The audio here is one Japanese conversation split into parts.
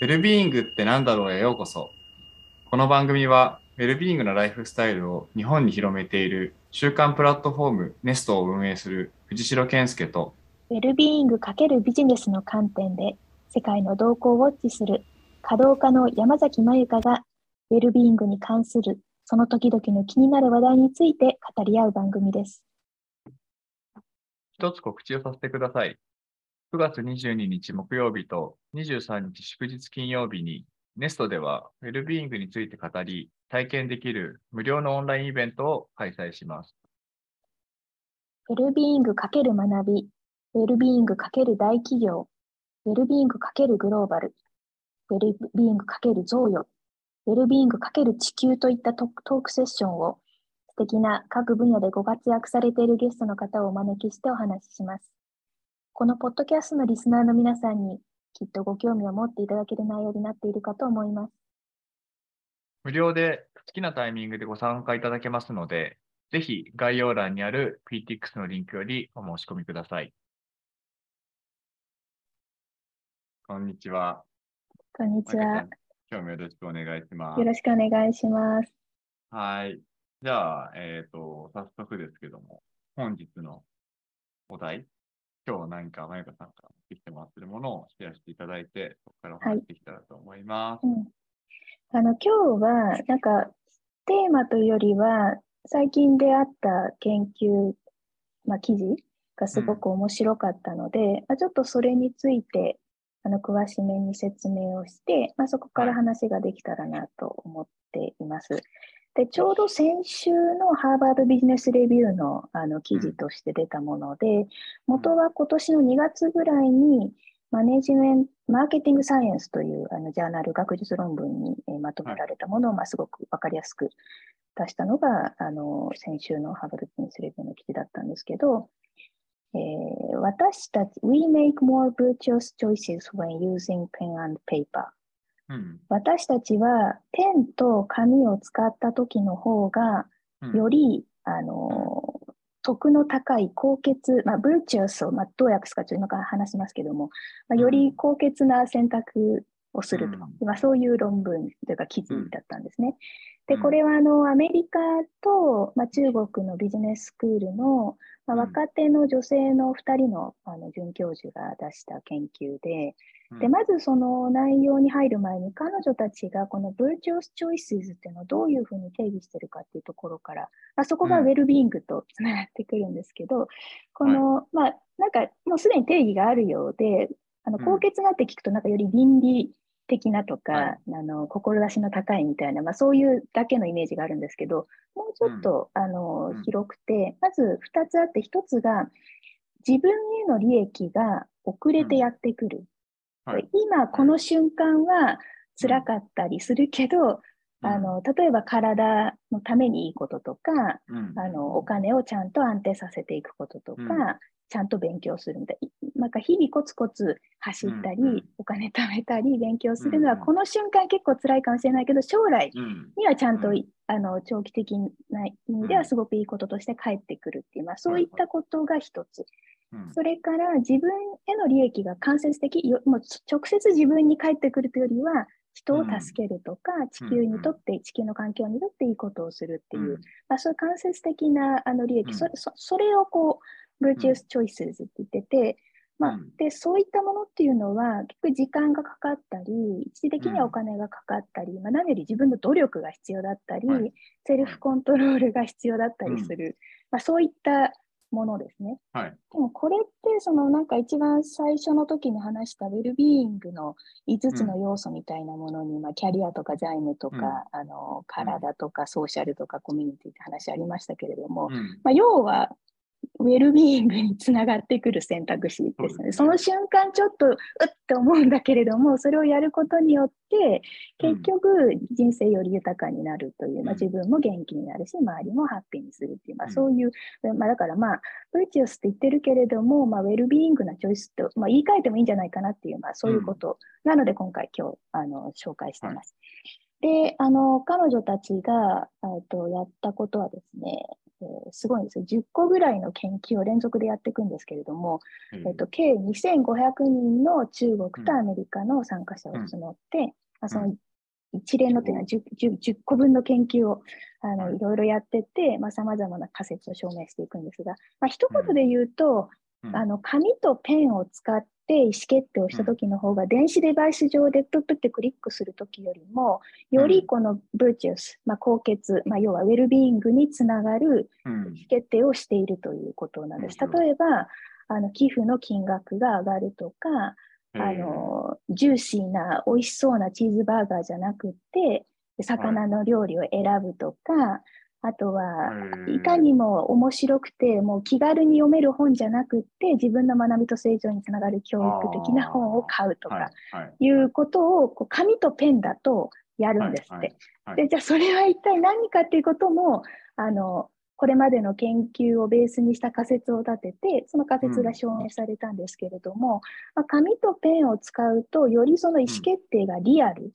ウェルビーイングって何だろうへようこそ。この番組は、ウェルビーイングのライフスタイルを日本に広めている週刊プラットフォームネストを運営する藤代健介と、ウェルビーイング×ビジネスの観点で世界の動向をウォッチする稼働家の山崎まゆかがウェルビーイングに関するその時々の気になる話題について語り合う番組です。一つ告知をさせてください。9月22日木曜日と23日祝日金曜日に、ネストではウェルビーイングについて語り、体験できる無料のオンラインイベントを開催します。ウェルビーイング×学び、ウェルビーイング×大企業、ウェルビーイング×グローバル、ウェルビーイング×贈与、ウェルビーイング×地球といったトークセッションを素敵な各分野でご活躍されているゲストの方をお招きしてお話しします。このポッドキャストのリスナーの皆さんにきっとご興味を持っていただける内容になっているかと思います。無料で好きなタイミングでご参加いただけますので、ぜひ概要欄にある PTX のリンクよりお申し込みください。こんにちは。こんにちは。今日もよろしくお願いします。よろしくお願いします。はい。じゃあ、えっ、ー、と、早速ですけども、本日のお題、今日何かまゆかさんから持ってきてもらってるものをシェアしていただいて、そこからお話してきたらと思います。はいうん、あの今日は、なんか、テーマというよりは、最近出会った研究、まあ、記事がすごく面白かったので、うん、まあ、ちょっとそれについてあの詳しめに説明をして、まあ、そこから話ができたらなと思っています。でちょうど先週のハーバードビジネスレビューのあの記事として出たもので、元は今年の2月ぐらいにマネジメント、マーケティングサイエンスというあのジャーナル学術論文に、えまとめられたものを、まあ、すごく分かりやすく出したのがあの先週のハーバードビジネスレビューの記事だったんですけど、えー、私たち、We make more virtuous choices when using pen and paper、うん、私たちはペンと紙を使った時の方が、より、うん、あの、得の高い高潔、まあ、virtuous を、まあ、どう訳すかちょっと今から話しますけども、まあ、より高潔な選択をすると、うん、まあ、そういう論文というか記事だったんですね。で、これはあのアメリカと、まあ、中国のビジネススクールの、まあ、若手の女性の2人のあの准教授が出した研究で、でまずその内容に入る前に彼女たちがこの virtuous choices っていうのをどういうふうに定義してるかっていうところから、まあ、そこがウェルビーイングとつながってくるんですけど、この、はい、まあなんかもうすでに定義があるようで、あの高潔なって聞くとなんかより倫理的なとか、はい、あの志の高いみたいな、まあ、そういうだけのイメージがあるんですけどもうちょっと、うん、あの広くて、まず2つあって1つが自分への利益が遅れてやってくる、うんはい、今この瞬間は辛かったりするけど、うん、あの例えば体のためにいいこととか、あのお金をちゃんと安定させていくこととか、ちゃんと勉強するみたいな。んか日々コツコツ走ったり、うんうん、お金貯めたり勉強するのは、この瞬間結構辛いかもしれないけど将来にはちゃんと、うん、あの長期的な意味ではすごくいいこととして返ってくるっていう、まあ、そういったことが一つ。それから自分への利益が間接的もう直接自分に返ってくるというよりは人を助けるとか、地球にとって、地球の環境にとっていいことをするっていう、まあ、そういう間接的なあの利益、それそそれをこう virtuous choices って言ってて、まあ、でそういったものっていうのは結局時間がかかったり一時的にはお金がかかったり、まあ、何より自分の努力が必要だったり、セルフコントロールが必要だったりする、まあ、そういったものですね。はい、でもこれってそのなんか一番最初の時に話したウェルビーイングの5つの要素みたいなものに、まあ、キャリアとか財務とか、あの体とかソーシャルとかコミュニティって話ありましたけれども、まあ、要はウェルビーイングにつながってくる選択肢ですね。その瞬間ちょっとうって思うんだけれども、それをやることによって、結局人生より豊かになるという、まあ、自分も元気になるし、周りもハッピーにするっていう、まあ、そういう、まあ、だからまあ、ブリチオスって言ってるけれども、まあ、ウェルビーイングなチョイスと、まあ、言い換えてもいいんじゃないかなっていう、まあ、そういうこと。なので、今回今日あの紹介してます。で、あの、彼女たちが、とやったことはですね、えー、すごいんですよ。10個ぐらいの研究を連続でやっていくんですけれども、えーと、計2500人の中国とアメリカの参加者を募って、うん、まあ、その一連のというのは 10, 10, 10, 個分の研究をあのいろいろやってて、さまざ、まな仮説を証明していくんですが、まあ、一言で言うと、うん、あの紙とペンを使って意思決定をした時の方が、電子デバイス上でプップってクリックする時よりも、よりこのブーチュス、まあ、高血、まあ、要はウェルビーイングにつながる意思決定をしているということなんです。例えば、あの寄付の金額が上がるとか、あの、ジューシーな美味しそうなチーズバーガーじゃなくて、魚の料理を選ぶとか、あとは、いかにも面白くて、もう気軽に読める本じゃなくて、自分の学びと成長につながる教育的な本を買うとか、いうことをこう紙とペンだとやるんですって。で、じゃあそれは一体何かっていうことも、あの、これまでの研究をベースにした仮説を立てて、その仮説が証明されたんですけれども、うん、まあ、紙とペンを使うと、よりその意思決定がリアル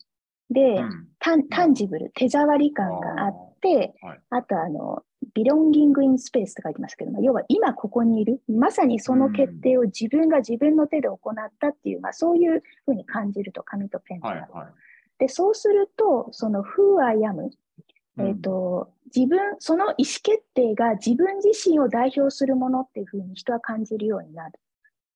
で、うん、タンタンジブル、手触り感があって、あはい、あとあの、ビロンギングインスペースと書いてますけども、要は今ここにいる、まさにその決定を自分が自分の手で行ったっていう、まあ、そういうふうに感じると、紙とペンと、はいはい、で、そうすると、その Who I am、えーと、自分、その意思決定が自分自身を代表するものっていうふうに人は感じるようになる。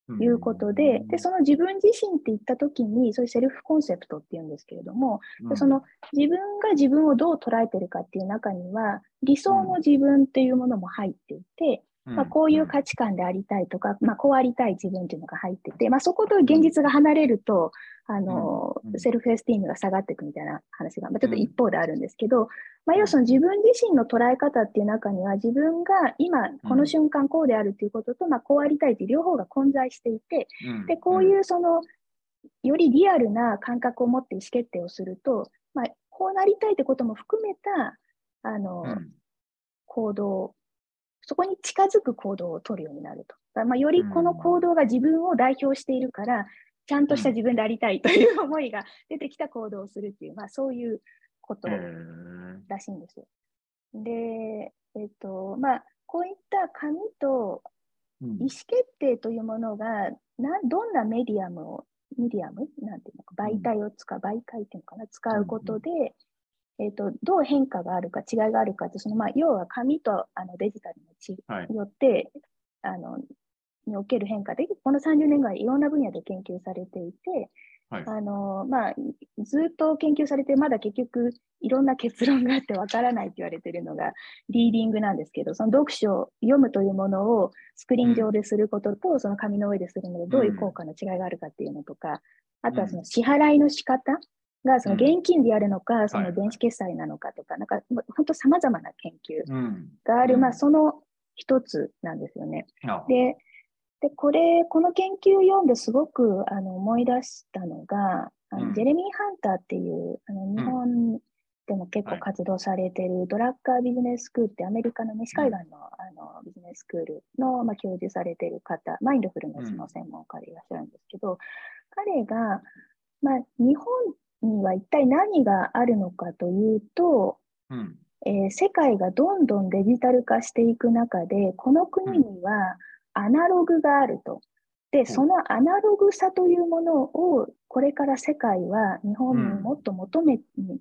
ということで、で、その自分自身って言ったときに、そういうセルフコンセプトっていうんですけれども、うん、その自分が自分をどう捉えてるかっていう中には、理想の自分っていうものも入っていて、まあ、こういう価値観でありたいとか、まあ、こうありたい自分っていうのが入ってて、まあ、そこと現実が離れると、あの、セルフエスティームが下がっていくみたいな話が、まあ、ちょっと一方であるんですけど、まあ、要するに自分自身の捉え方っていう中には、自分が今、この瞬間こうであるということと、まあ、こうありたいという両方が混在していて、で、こういうその、よりリアルな感覚を持って意思決定をすると、まあ、こうなりたいってことも含めた、あの、行動そこに近づく行動を取るようになると。まあ、よりこの行動が自分を代表しているから、ちゃんとした自分でありたいという思いが出てきた行動をするっていう、まあ、そういうことらしいんですよ。で、えっと、まあ、こういった紙と意思決定というものが、などんなメディアムを、メディアム？なんていうのか、媒体を使う、媒介っていうのかな、使うことで、えーと、どう変化があるか違いがあるかってその、まあ、要は紙とあのデジタルのち、はい、によってあのにおける変化でこの30年ぐらいいろんな分野で研究されていて、はい、あのまあ、ずっと研究されてまだ結局いろんな結論があってわからないと言われているのがリーディングなんですけどその読書を読むというものをスクリーン上ですることと、うん、その紙の上でするのでどういう効果の違いがあるかっていうのとか、あとはその支払いの仕方、がその現金でやるのか、うん、その電子決済なのかとか、はい、なんか本当さまざまな研究がある、うん、まあ、その一つなんですよね。でで、これ、この研究を読んですごくあの思い出したのが、あのジェレミー・ハンターっていうあの日本でも結構活動されてるドラッカービジネススクールってアメリカの西海岸の,、あのビジネススクールの、まあ、教授されてる方、マインドフルネスの専門家でいらっしゃるんですけど、彼が、まあ、日本には一体何があるのかというと、うん、えー、世界がどんどんデジタル化していく中で、この国にはアナログがあると。で、そのアナログさというものを、これから世界は日本にもっと求め、うん、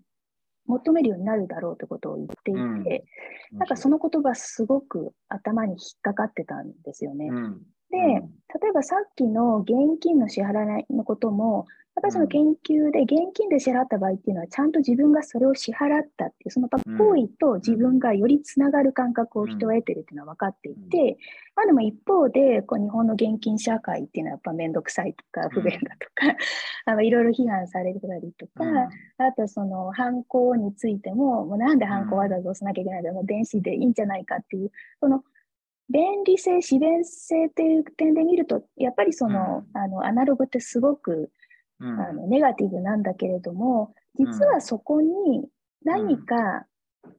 求めるようになるだろうということを言っていて、うん、なんかその言葉すごく頭に引っかかってたんですよね。うん、で、例えばさっきの現金の支払いのことも、やっぱりその研究で現金で支払った場合っていうのは、ちゃんと自分がそれを支払ったっていう、その行為と自分がよりつながる感覚を人は得てるっていうのは分かっていて、まあでも一方で、こう日本の現金社会っていうのはやっぱめんどくさいとか不便だとか、あのいろいろ批判されたりとか、あとその犯行についても、もうなんで犯行わざわざ押さなきゃいけないんだろう、電子でいいんじゃないかっていう、その便利性、自然性っていう点で見ると、やっぱりその、あのアナログってすごくあのネガティブなんだけれども、実はそこに何か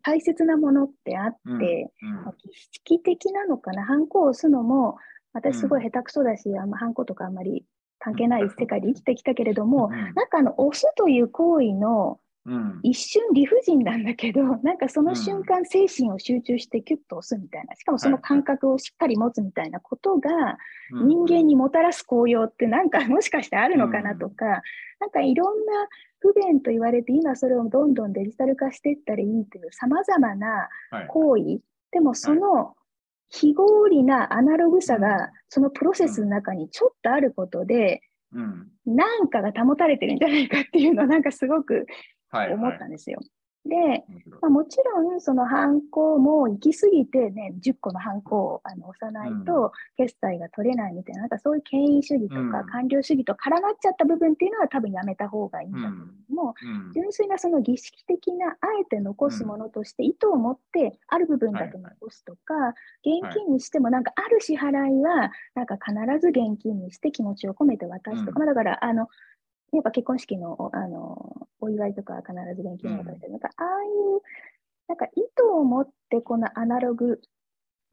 大切なものってあって、まあ、儀式的なのかな、ハンコを押すのも、私すごい下手くそだし、あんまハンコとかあんまり関係ない世界で生きてきたけれども、なん。かあの押すという行為のうん、一瞬理不尽なんだけど、なんかその瞬間、精神を集中してキュッと押すみたいな、しかもその感覚をしっかり持つみたいなことが、人間にもたらす効用ってなんかもしかしてあるのかなとか、なんかいろんな不便と言われて、今それをどんどんデジタル化していったらいいというさまざまな行為、でもその非合理なアナログさがそのプロセスの中にちょっとあることで、うん、なんかが保たれてるんじゃないかっていうのはなんかすごく思ったんですよ。で、まあ、もちろんその犯行も行き過ぎてね、10個の犯行をあの押さないと決済が取れないみたいな、なんかそういう権威主義とか官僚主義と絡まっちゃった部分っていうのは多分やめた方がいいんだけれども、純粋なその儀式的なあえて残すものとして意図を持ってある部分だけ残すとか、現金にしてもなんかある支払いはなんか必ず現金にして気持ちを込めて渡すとか、まあだからあのやっぱ結婚式のあのお祝いとか必ず現金を渡して、うん、なんかああいうなんか意図を持ってこのアナログ、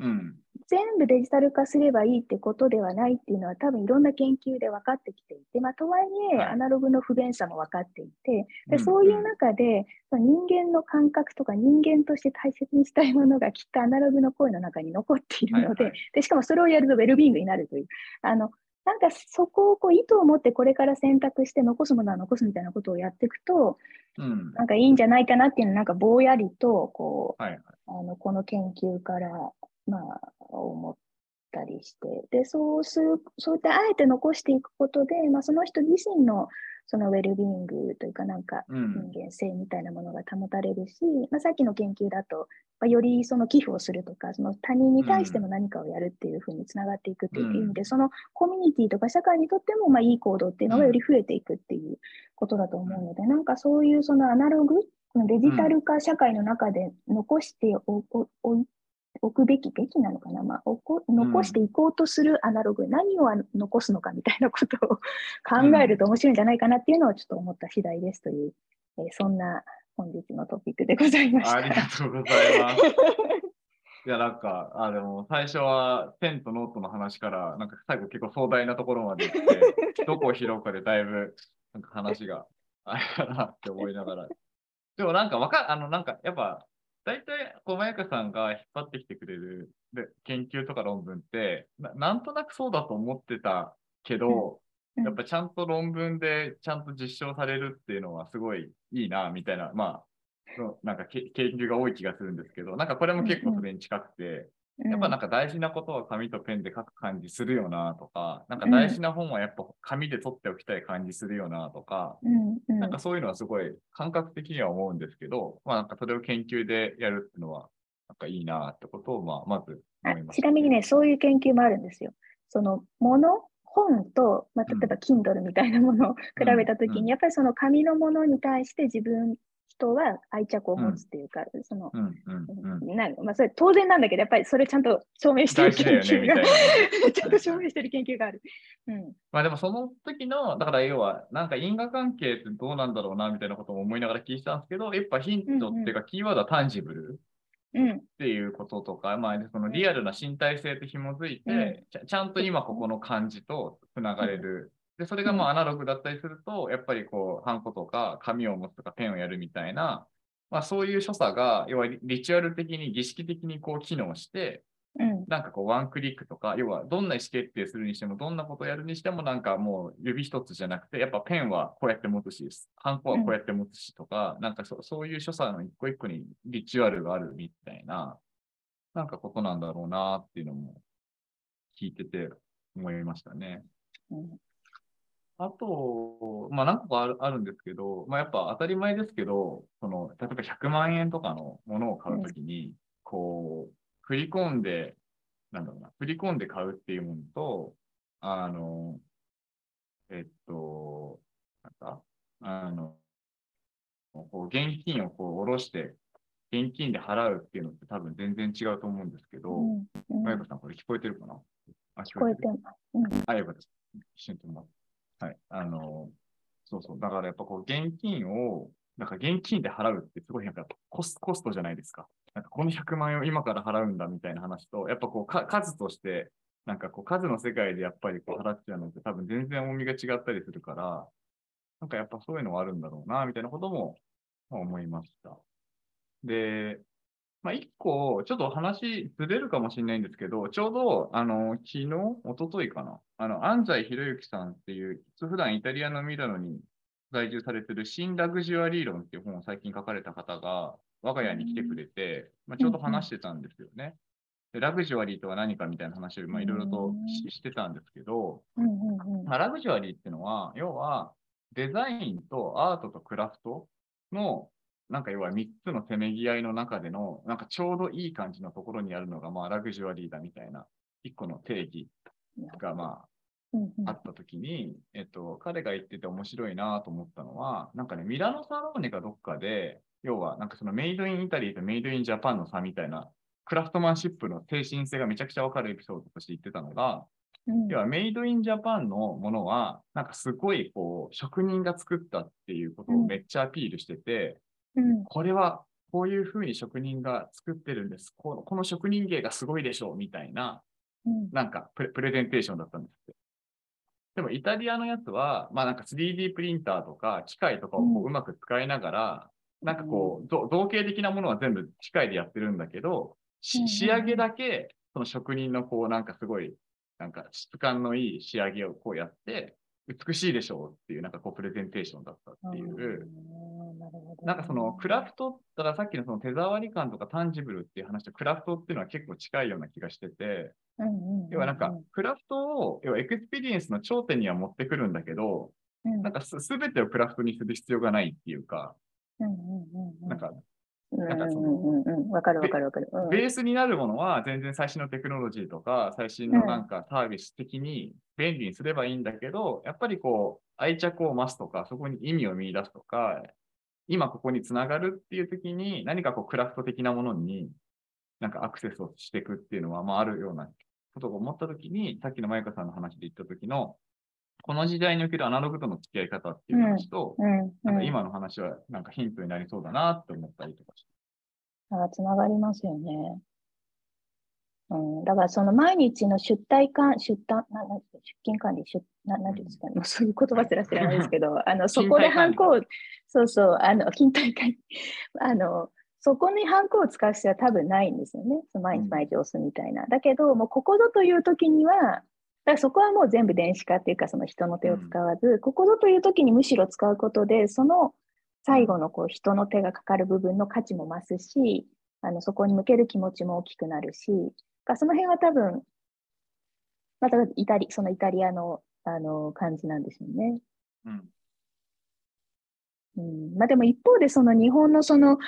うん、全部デジタル化すればいいってことではないっていうのは多分いろんな研究で分かってきていて、まあ、とはいえ、アナログの不便さも分かっていて、でそういう中で、うん、人間の感覚とか人間として大切にしたいものがきっとアナログの声の中に残っているのではいはい、でしかもそれをやるとウェルビーイングになるという。あのなんかそこをこう意図を持ってこれから選択して残すものは残すみたいなことをやっていくと、うん、なんかいいんじゃないかなっていうのなんかぼんやりとこう、はいはい、あのこの研究からまあ思ったりして。でそうするそういったあえて残していくことで、まあ、その人自身のそのウェルビーイングというかなんか人間性みたいなものが保たれるし、うん、まあ、さっきの研究だと、まあ、よりその寄付をするとかその他人に対しても何かをやるっていうふうにつながっていくっていう意味で、うん、そのコミュニティとか社会にとってもまあいい行動っていうのがより増えていくっていうことだと思うので、うん、なんかそういうそのアナログデジタル化社会の中で残しておい置くべきべきなのかな、まあ、おこ残していこうとするアナログ、うん、何を残すのかみたいなことを考えると面白いんじゃないかなっていうのをちょっと思った次第ですという、えー、そんな本日のトピックでございました。ありがとうございます。いや、なんか、あでも最初はペンとノートの話から、なんか最後結構壮大なところまで行って、どこを拾うかでだいぶなんか話があれかなって思いながら。でもなんかわか、あの、なんかやっぱ大体、小早川さんが引っ張ってきてくれるで研究とか論文ってな、なんとなくそうだと思ってたけど、うん、やっぱちゃんと論文でちゃんと実証されるっていうのはすごいいいな、みたいな、まあ、なんか研究が多い気がするんですけど、なんかこれも結構それに近くて、やっぱなんか大事なことは紙とペンで書く感じするよなとか、なんか大事な本はやっぱ紙で取っておきたい感じするよなとか、うんうん、なんかそういうのはすごい感覚的には思うんですけど、まあなんかそれを研究でやるっていうのは、なんかいいなってことを、まあまず思います、ちなみにね、そういう研究もあるんですよ。そのもの、本と、まあ、例えば Kindle みたいなものを比べたときに、やっぱりその紙のものに対して自分人は愛着を持つっていうか、うん、その、うんうんなんまあ、それ当然なんだけど、やっぱりそれちゃんと証明してる研究が、ね、ちゃんと証明してる研究がある。うん、まあでもその時の、だから要は、なんか因果関係ってどうなんだろうなみたいなことも思いながら聞いてたんですけど、やっぱヒントっていうか、キーワードはタンジブル。っていうこととか、まあ、そのリアルな身体性と紐づいて、ちゃ、ちゃんと今ここの感じとつながれるで、それがもうアナログだったりすると、やっぱりこう、ハンコとか紙を持つとかペンをやるみたいな、まあそういう所作が、要はリチュアル的に儀式的にこう機能して、うん、なんかこうワンクリックとか、要はどんな意思決定するにしても、どんなことをやるにしても、なんかもう指一つじゃなくて、やっぱペンはこうやって持つし、ハンコはこうやって持つしとか、うん、なんかそそういう所作の一個一個にリチュアルがあるみたいな、なんかことなんだろうなっていうのも聞いてて思いましたね。うんあと、まあ何個かあるあるんですけど、まあやっぱ当たり前ですけど、その、例えば100万円とかのものを買うときに、うん、こう、振り込んで、なんだろうな、振り込んで買うっていうものと、あの、えっと、なんか、あの、こう現金をこう下ろして、現金で払うっていうのって多分全然違うと思うんですけど、まゆこさん、これ聞こえてるかな？あ、聞こえてます。うん、あ、よかったです。一瞬ともはい。あの、そうそう。だからやっぱこう、現金を、なんか現金で払うってすごいなんかコスコストじゃないですか。なんかこの100万円を今から払うんだみたいな話と、やっぱこうか数として、なんかこう数の世界でやっぱりこう払っちゃうのって多分全然重みが違ったりするから、なんかやっぱそういうのはあるんだろうな、みたいなことも思いました。で、まあ、一個、ちょっと話ずれるかもしれないんですけど、ちょうど、あの、昨日、一昨日かな、あの、安西博之さんっていう、普段イタリアのミラノに在住されてる新ラグジュアリー論っていう本を最近書かれた方が、我が家に来てくれて、まあ、ちょうど話してたんですよね。でラグジュアリーとは何かみたいな話をいろいろとしてたんですけど、まあ、ラグジュアリーっていうのは、要はデザインとアートとクラフトのなんか要は3つのせめぎ合いの中での、なんかちょうどいい感じのところにあるのが、まあ、ラグジュアリーだみたいな、1個の定義が、まあ、あったときに、えっと、彼が言ってて面白いなと思ったのは、なんかね、ミラノサローネかどっかで、要は、なんかそのメイドインイタリーとメイドインジャパンの差みたいな、クラフトマンシップの精神性がめちゃくちゃわかるエピソードとして言ってたのが、うん、要はメイドインジャパンのものは、なんかすごいこう、職人が作ったっていうことをめっちゃアピールしてて、うん、これはこういうふうに職人が作ってるんです。このこの職人芸がすごいでしょうみたいな、うん、なんかプレプレゼンテーションだったんですって。でもイタリアのやつは、まあなんか 3D プリンターとか機械とかをこううまく使いながら、うん、なんかこう、造形的なものは全部機械でやってるんだけど、仕上げだけその職人のこうなんかすごい、なんか質感のいい仕上げをこうやって、美しいでしょうっていう、なんかこう、プレゼンテーションだったっていう、なんかそのクラフト、だからさっきのその手触り感とかタンジブルっていう話とクラフトっていうのは結構近いような気がしてて、要はなんかクラフトを、要はエクスペリエンスの頂点には持ってくるんだけど、なんかすべてをクラフトにする必要がないっていうか、なんかなんかその、わかるわかるわかる。ベースになるものは全然最新のテクノロジーとか最新のなんかサービス的に便利にすればいいんだけど、やっぱりこう愛着を増すとか、そこに意味を見出すとか、今ここにつながるっていう時に何かこうクラフト的なものになんかアクセスをしていくっていうのは、まああるようなことを思った時に、さっきのマイカさんの話で言った時の、この時代におけるアナログとの付き合い方っていう話と、うんうん、なんか今の話はなんかヒントになりそうだなって思ったりとかして。あつながりますよね。うん、だからその毎日の出退管、出退、なな出勤管理、出ななんていうんですかね、もうそういう言葉すら知らないですけど、あのそこでハンコを、そうそう、あの勤怠管あのそこにハンコを使う必要は多分ないんですよね。その毎日毎日押すみたいな。だけど、もうここぞという時には、だからそこはもう全部電子化っていうか、その人の手を使わず、うん、ここぞという時にむしろ使うことで、その最後のこう人の手がかかる部分の価値も増すし、あのそこに向ける気持ちも大きくなるし、その辺は多分、またイタリそのイタリアのあの感じなんですよね。うん。うん、まあでも一方でその日本のその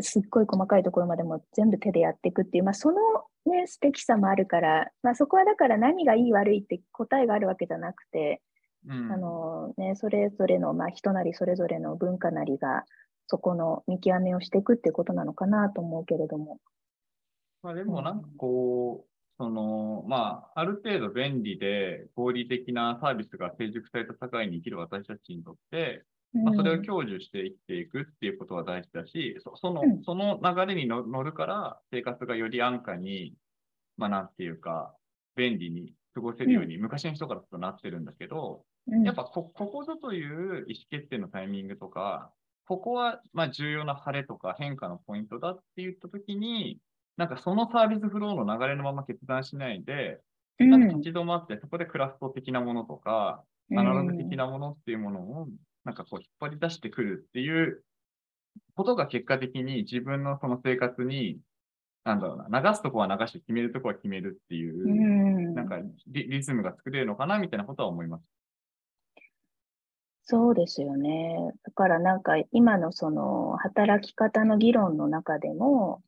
すっごい細かいところまでも全部手でやっていくっていう、まあ、その、ね、素敵さもあるから、まあ、そこはだから何がいい悪いって答えがあるわけじゃなくて、うん、あのね、それぞれの、まあ、人なりそれぞれの文化なりがそこの見極めをしていくっていうことなのかなと思うけれども。まあ、でもなんかこう、その、まあ、ある程度便利で合理的なサービスが成熟された社会に生きる私たちにとって、まあ、それを享受して生きていくっていうことは大事だし、そその、その流れに乗るから生活がより安価に、まあなんていうか、便利に過ごせるように、昔の人からとなってるんだけど、やっぱこここぞという意思決定のタイミングとか、ここはま重要な晴れとか変化のポイントだって言ったときに、なんかそのサービスフローの流れのまま決断しないで、なんか立ち止まって、そこでクラフト的なものとか、アナログ的なものっていうものをなんかこう引っ張り出してくるっていうことが結果的に自分のその生活に、なんだろうな、流すとこは流して決めるとこは決めるっていう、うなんかリリズムが作れるのかなみたいなことは思います。そうですよね。だからなんか今のその働き方の議論の中でも、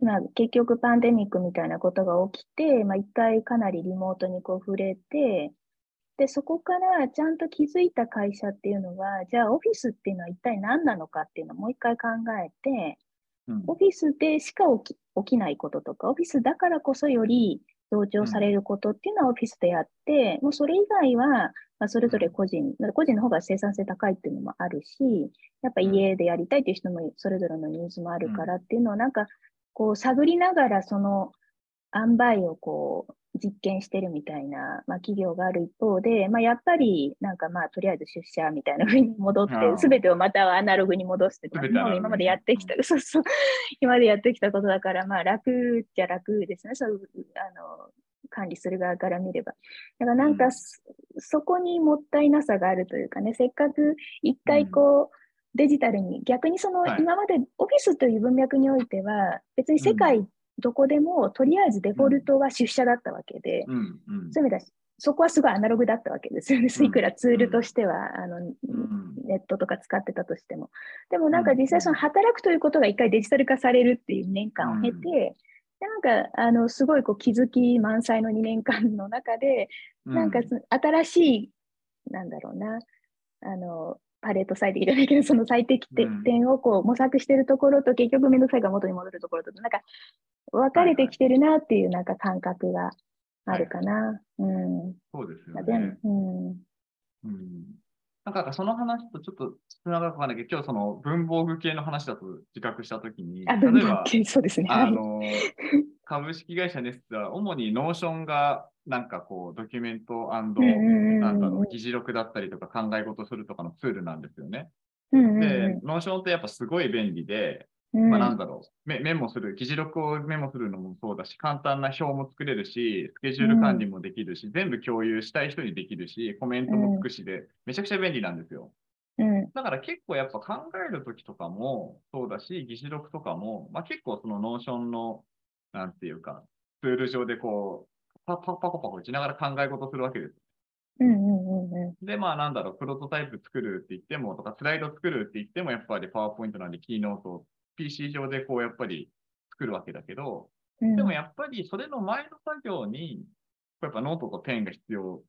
まあ、結局パンデミックみたいなことが起きて、まあ、一回かなりリモートにこう触れて、で、そこからちゃんと気づいた会社っていうのは、じゃあオフィスっていうのは一体何なのかっていうのをもう一回考えて、うん、オフィスでしか起き起きないこととか、オフィスだからこそより同調されることっていうのはオフィスでやって、うん、もうそれ以外は、まあ、それぞれ個人、個人の方が生産性高いっていうのもあるし、やっぱ家でやりたいっていう人もそれぞれのニーズもあるからっていうのをなんか、こう探りながらその塩梅をこう実験してるみたいな、まあ、企業がある一方で、まあ、やっぱりなんかまあとりあえず出社みたいなふうに戻ってすべてをまたアナログに戻すって、まあ、今までやってきた、そうそう。今までやってきたことだからまあ楽じゃ楽ですね。そうあの管理する側から見れば。だからなんか、うん、そこにもったいなさがあるというかねせっかく一回こう、うんデジタルに。逆にその今までオフィスという文脈においては別に世界どこでもとりあえずデフォルトは出社だったわけで、そういう意味ではそこはすごいアナログだったわけですよね。いくらツールとしては、あの、ネットとか使ってたとしても。でもなんか実際その働くということが一回デジタル化されるっていう年間を経て、なんかあのすごいこう気づき満載の2年間の中で、なんか新しい、なんだろうな、あのパレート最適じゃないけど、その最適点をこう模索してるところと、結局めんどくさいが元に戻るところと、なんか分かれてきてるなっていうなんか感覚があるかな。うん。そうですよね。うん。うん。なんかその話とちょっとつながるかわかんないけど、今日その文房具系の話だと自覚したときに、例えば、そうですね。あの、株式会社ネストは主に Notion がなんかこう、ドキュメントなんだろう、議事録だったりとか考え事するとかのツールなんですよね。で、 Notion ってやっぱすごい便利で、まあ、なんだろうメ、メモする、議事録をメモするのもそうだし、簡単な表も作れるし、スケジュール管理もできるし、全部共有したい人にできるし、コメントもつくしで、めちゃくちゃ便利なんですよ。だから結構やっぱ考えるときとかもそうだし、議事録とかも、まあ、結構その Notion の、なんていうか、ツール上でこう、パパパコパコ打ちながら考え事するわけです。うんうんうんうん、で、まあなんだろう、プロトタイプ作るって言っても、とかスライド作るって言っても、やっぱりパワーポイントなんで、 Keynote、PC 上でこうやっぱり作るわけだけど、うん、でもやっぱりそれの前の作業に、やっぱノートとペンが必要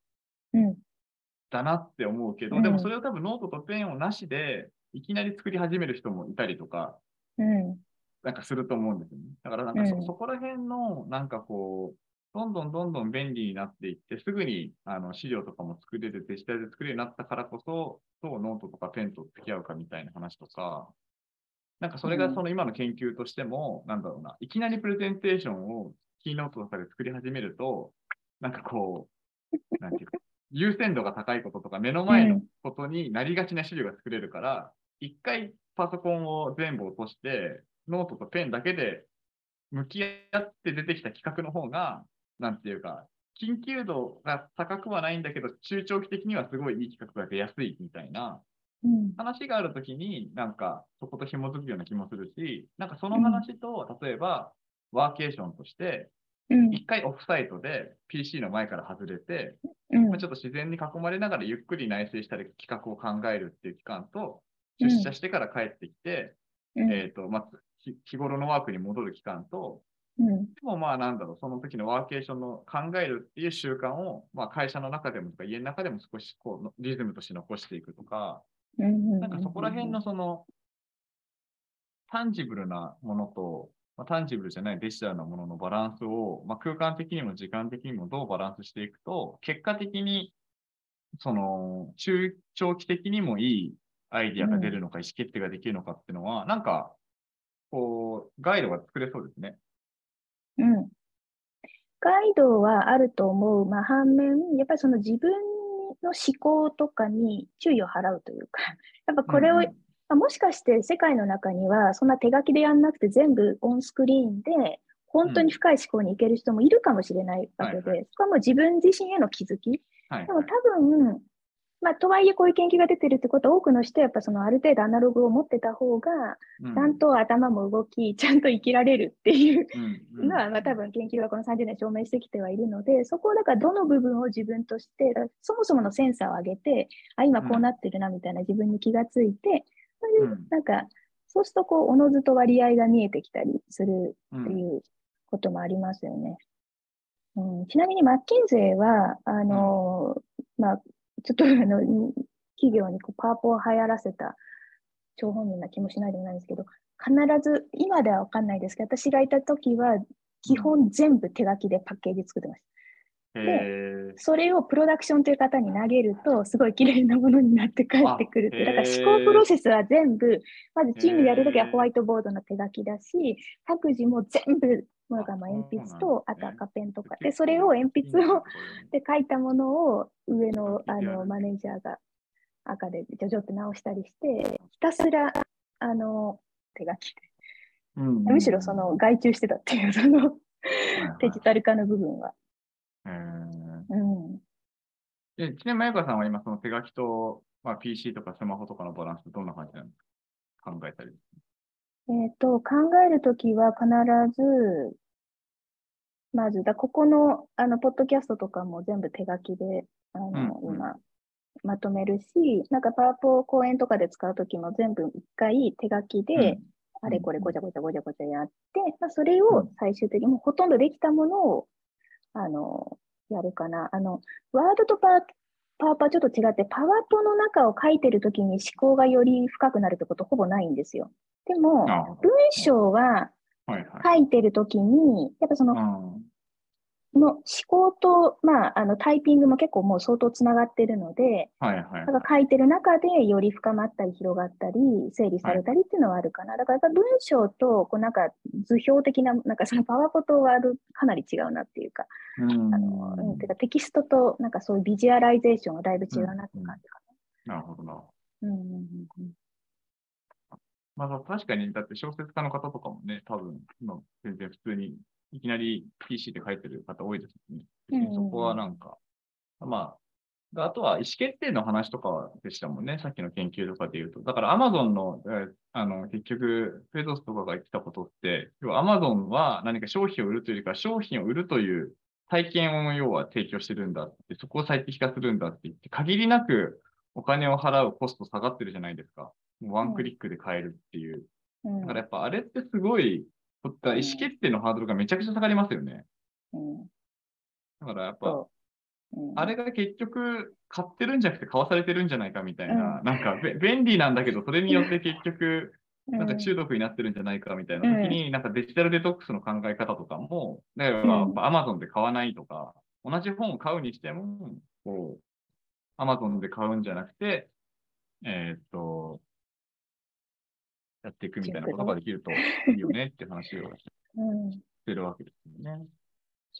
だなって思うけど、うん、でもそれを多分ノートとペンをなしで、いきなり作り始める人もいたりとか、うん、なんかすると思うんですよね。だからなんかそ,、そこら辺の、なんかこう、どんどんどんどん便利になっていって、すぐにあの資料とかも作れる、デジタルで作れるようになったからこそ、どうノートとかペンと付き合うかみたいな話とか、なんかそれがその今の研究としても、うん、なんだろうな、いきなりプレゼンテーションを Keynote とかで作り始めると、なんかこう、なんていうか、優先度が高いこととか、目の前のことになりがちな資料が作れるから、一、うん、回パソコンを全部落として、ノートとペンだけで向き合って出てきた企画の方が、なんていうか、緊急度が高くはないんだけど、中長期的にはすごいいい企画が出やすいみたいな話があるときに、なんかそこと紐づくような気もするし、なんかその話と、例えばワーケーションとして、一回オフサイトで PC の前から外れて、まあ、ちょっと自然に囲まれながらゆっくり内省したり企画を考えるっていう期間と、出社してから帰ってきて、えっ、と、まず日頃のワークに戻る期間と、うん、でもまあなんだろう、その時のワーケーションの考えるっていう習慣を、まあ、会社の中でもとか家の中でも少しこうリズムとして残していくとか、なんかそこら辺のそのタンジブルなものと、まあ、タンジブルじゃないデジタルなもののバランスを、まあ、空間的にも時間的にもどうバランスしていくと、結果的にその中長期的にもいいアイディアが出るのか、意思決定ができるのかっていうのは、なんかこう、ガイドが作れそうですね。うん。ガイドはあると思う。まあ、反面、やっぱりその自分の思考とかに注意を払うというか、やっぱこれを、うんうん、まあ、もしかして世界の中にはそんな手書きでやんなくて全部オンスクリーンで本当に深い思考に行ける人もいるかもしれないわけで、うんはい、そこはもう自分自身への気づき。はいはい、でも多分、まあ、とはいえこういう研究が出てるってことは多くの人はやっぱそのある程度アナログを持ってた方が、ちゃんと頭も動き、ちゃんと生きられるっていうのは、まあ、多分研究がこの30年証明してきてはいるので、そこをだからどの部分を自分として、そもそものセンサーを上げて、あ、今こうなってるなみたいな自分に気がついて、そういうなんか、そうするとこう、おのずと割合が見えてきたりするっていうこともありますよね。うん、ちなみにマッキンゼーは、あの、まあ、ちょっとあの企業にこうパワポを流行らせた張本人な気もしないでもないんですけど、必ず、今では分かんないですけど、私がいた時は、基本全部手書きでパッケージ作ってました。で、それをプロダクションという方に投げると、すごい綺麗なものになって帰ってくるって。だから思考プロセスは全部、まずチームでやるときはホワイトボードの手書きだし、各自も全部ものがまあ鉛筆と、あと赤ペンとか。で、それを鉛筆を で書いたものを上のあのマネージャーが赤でジョジョって直したりして、ひたすらあの手書きで。うん、むしろその外注してたっていう、そのデジタル化の部分は。うん、でちなみに、まゆかさんは今、その手書きと、まあ、PC とかスマホとかのバランス、どんな感じなんですか？考えたり。えっ、と、考えるときは必ず、まず、だここの、あの、ポッドキャストとかも全部手書きで、あの、うんうん、今、まとめるし、なんかパワポ講演とかで使うときも全部一回手書きで、あれこれごちゃごちゃごちゃごちゃやって、まあ、それを最終的にほとんどできたものを、あの、やるかな。あの、ワードとパパワパちょっと違って、パワポの中を書いてるときに思考がより深くなるってことほぼないんですよ。でも、文章は書いてるときに、やっぱその、の思考と、まあ、あのタイピングも結構もう相当つながってるので、はいはい、だから書いてる中でより深まったり広がったり整理されたりっていうのはあるかな。はい、だからやっぱ文章とこうなんか図表的な、なんかそのパワポとはかなり違うなっていうか、うん。あのうん、てかテキストとなんかそういうビジュアライゼーションはだいぶ違うなって感じかな。なるほどな。うんうんうんまあ、確かに、だって小説家の方とかもね、多分、今、全然普通にいきなり PC で書いてる方多いですね。そこはなんか、まあ、あとは意思決定の話とかでしたもんね。さっきの研究とかで言うと。だから Amazon の、あの、結局、ベゾスとかが言ってたことって、要は Amazon は何か商品を売るというか、商品を売るという体験を要は提供してるんだって、そこを最適化するんだって言って、限りなくお金を払うコスト下がってるじゃないですか。ワンクリックで買えるっていう。だからやっぱあれってすごいとった意思決定のハードルがめちゃくちゃ下がりますよね。うん、だからやっぱ、う。ん、あれが結局買ってるんじゃなくて買わされてるんじゃないかみたいな、うん、なんか便利なんだけど、それによって結局、なんか中毒になってるんじゃないかみたいな時に、なんかデジタルデトックスの考え方とかも、だからやっぱ Amazon で買わないとか、同じ本を買うにしても、こう、Amazon で買うんじゃなくて、えー、っと、やっていくみたいなことができるといいよねって話を してるわけですよね。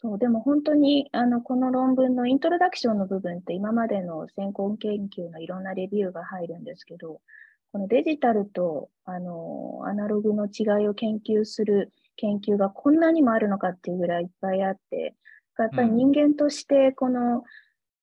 そう、でも本当に、あの、この論文のイントロダクションの部分って今までの先行研究のいろんなレビューが入るんですけど、このデジタルと、あの、アナログの違いを研究する研究がこんなにもあるのかっていうぐらいいっぱいあって、やっぱり人間としてこの、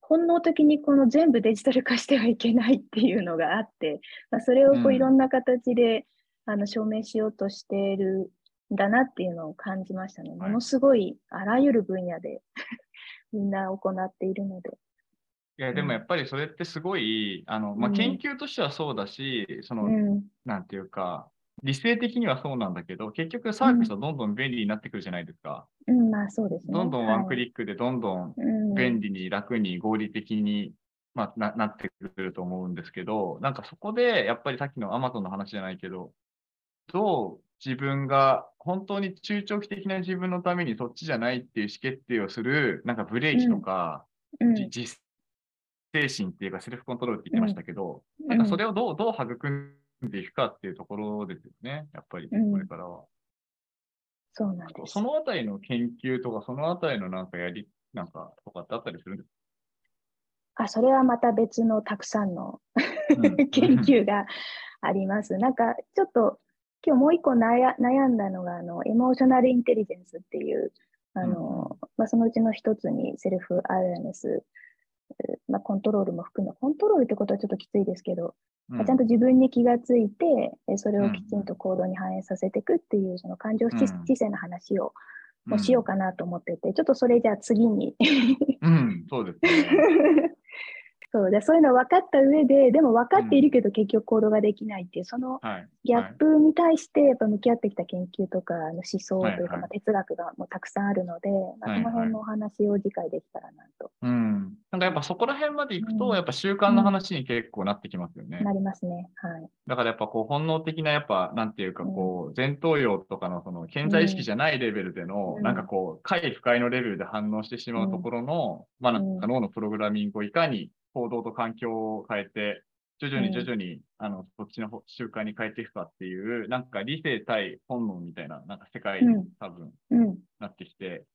本能的にこの全部デジタル化してはいけないっていうのがあって、まあ、それをこういろんな形であの証明しようとしているんだなっていうのを感じましたね。ものすごいあらゆる分野で みんな行っているので。いや、でもやっぱりそれってすごい、あの、まあ、研究としてはそうだし、うん、その、うん、なんていうか、理性的にはそうなんだけど、結局サービスはどんどん便利になってくるじゃないですか。うん、まあそうですね。どんどんワンクリックでどんどん便利に楽に合理的に、まあ、ななってくると思うんですけど、なんかそこでやっぱりさっきの Amazon の話じゃないけど、どう自分が本当に中長期的な自分のためにそっちじゃないっていう意思決定をする、なんかブレーキとか、うん、自精神っていうかセルフコントロールって言ってましたけど、うん、なんかそれをどうどう育んでいくかっていうところですよね、やっぱりこれからは。そうなんです。そのあたりの研究とか、そのあたりのなんかやり、なんかとかってあったりするんですか？あ、それはまた別のたくさんの研究があります。なんかちょっと今日もう一個悩んだのが、あの、エモーショナルインテリジェンスっていう、あの、うん、まあ、そのうちの一つにセルフアウェアネス、まあ、コントロールも含む、コントロールってことはちょっときついですけど、うん、ちゃんと自分に気がついて、それをきちんと行動に反映させていくっていう、その感情知性の話を、もしようかなと思ってて、ちょっとそれじゃあ次に。うん、そうですね。そうでそういうの分かった上で、でも分かっているけど結局行動ができないっていう、そのギャップに対してやっぱ向き合ってきた研究とか、の思想というか、まあ、哲学がもうたくさんあるので、まあ、その辺のお話を理解できたらなと。うん。なんかやっぱそこら辺までいくと、やっぱ習慣の話に結構なってきますよね。なりますね。はい。だからやっぱこう本能的なやっぱ、なんていうかこう、前頭葉とかのその潜在意識じゃないレベルでの、なんかこう、快不快のレベルで反応してしまうところの、まあなんか脳のプログラミングをいかに行動と環境を変えて、徐々に徐々に、あの、そっちの習慣に変えていくかっていう、なんか理性対本能みたいな、なんか世界に多分うん。なってきて、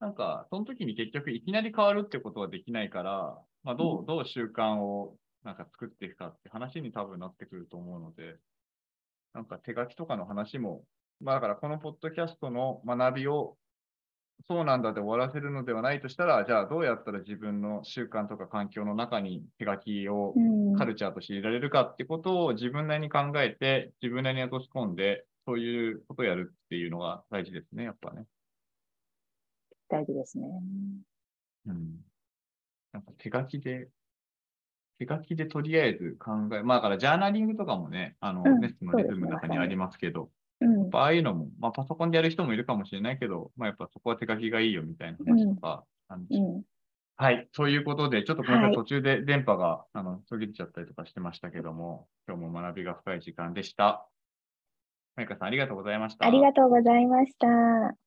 なんか、その時に結局いきなり変わるってことはできないから、まあ、どう、どう習慣をなんか作っていくかって話に多分なってくると思うので、なんか手書きとかの話も、まあだからこのポッドキャストの学びをそうなんだで終わらせるのではないとしたら、じゃあどうやったら自分の習慣とか環境の中に手書きをうん。カルチャーとして入れられるかってことを自分なりに考えて、自分なりに落とし込んで、そういうことをやるっていうのが大事ですね、やっぱね。大事ですね。うん。なんか手書きで、手書きでとりあえず考え、まあだからジャーナリングとかもね、あの、うんネストのリズムの中にありますけど、っ。ぱああいうのも、まあパソコンでやる人もいるかもしれないけど、まあやっぱそこは手書きがいいよみたいな話とか、うん。はい。ということで、ちょっとごめんなさい、はい途中で電波が、あの、途切れちゃったりとかしてましたけども、今日も学びが深い時間でした。マイカさん、ありがとうございました。ありがとうございました。